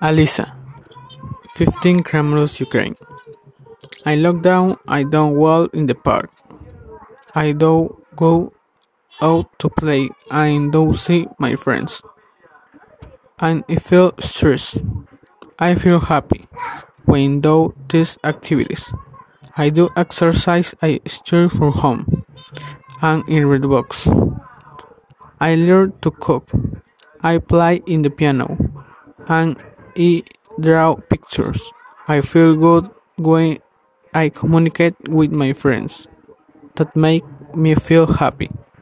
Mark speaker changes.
Speaker 1: Alisa, 15 Kremlus, Ukraine. I lock down, I don't walk in the park. I don't go out to play. I don't see my friends. And I feel stressed. I feel happy when do these activities. I do exercise, I study from home, and in read books. I learn to cook. I play in the piano, and I draw pictures. I feel good when I communicate with my friends. That make me feel happy.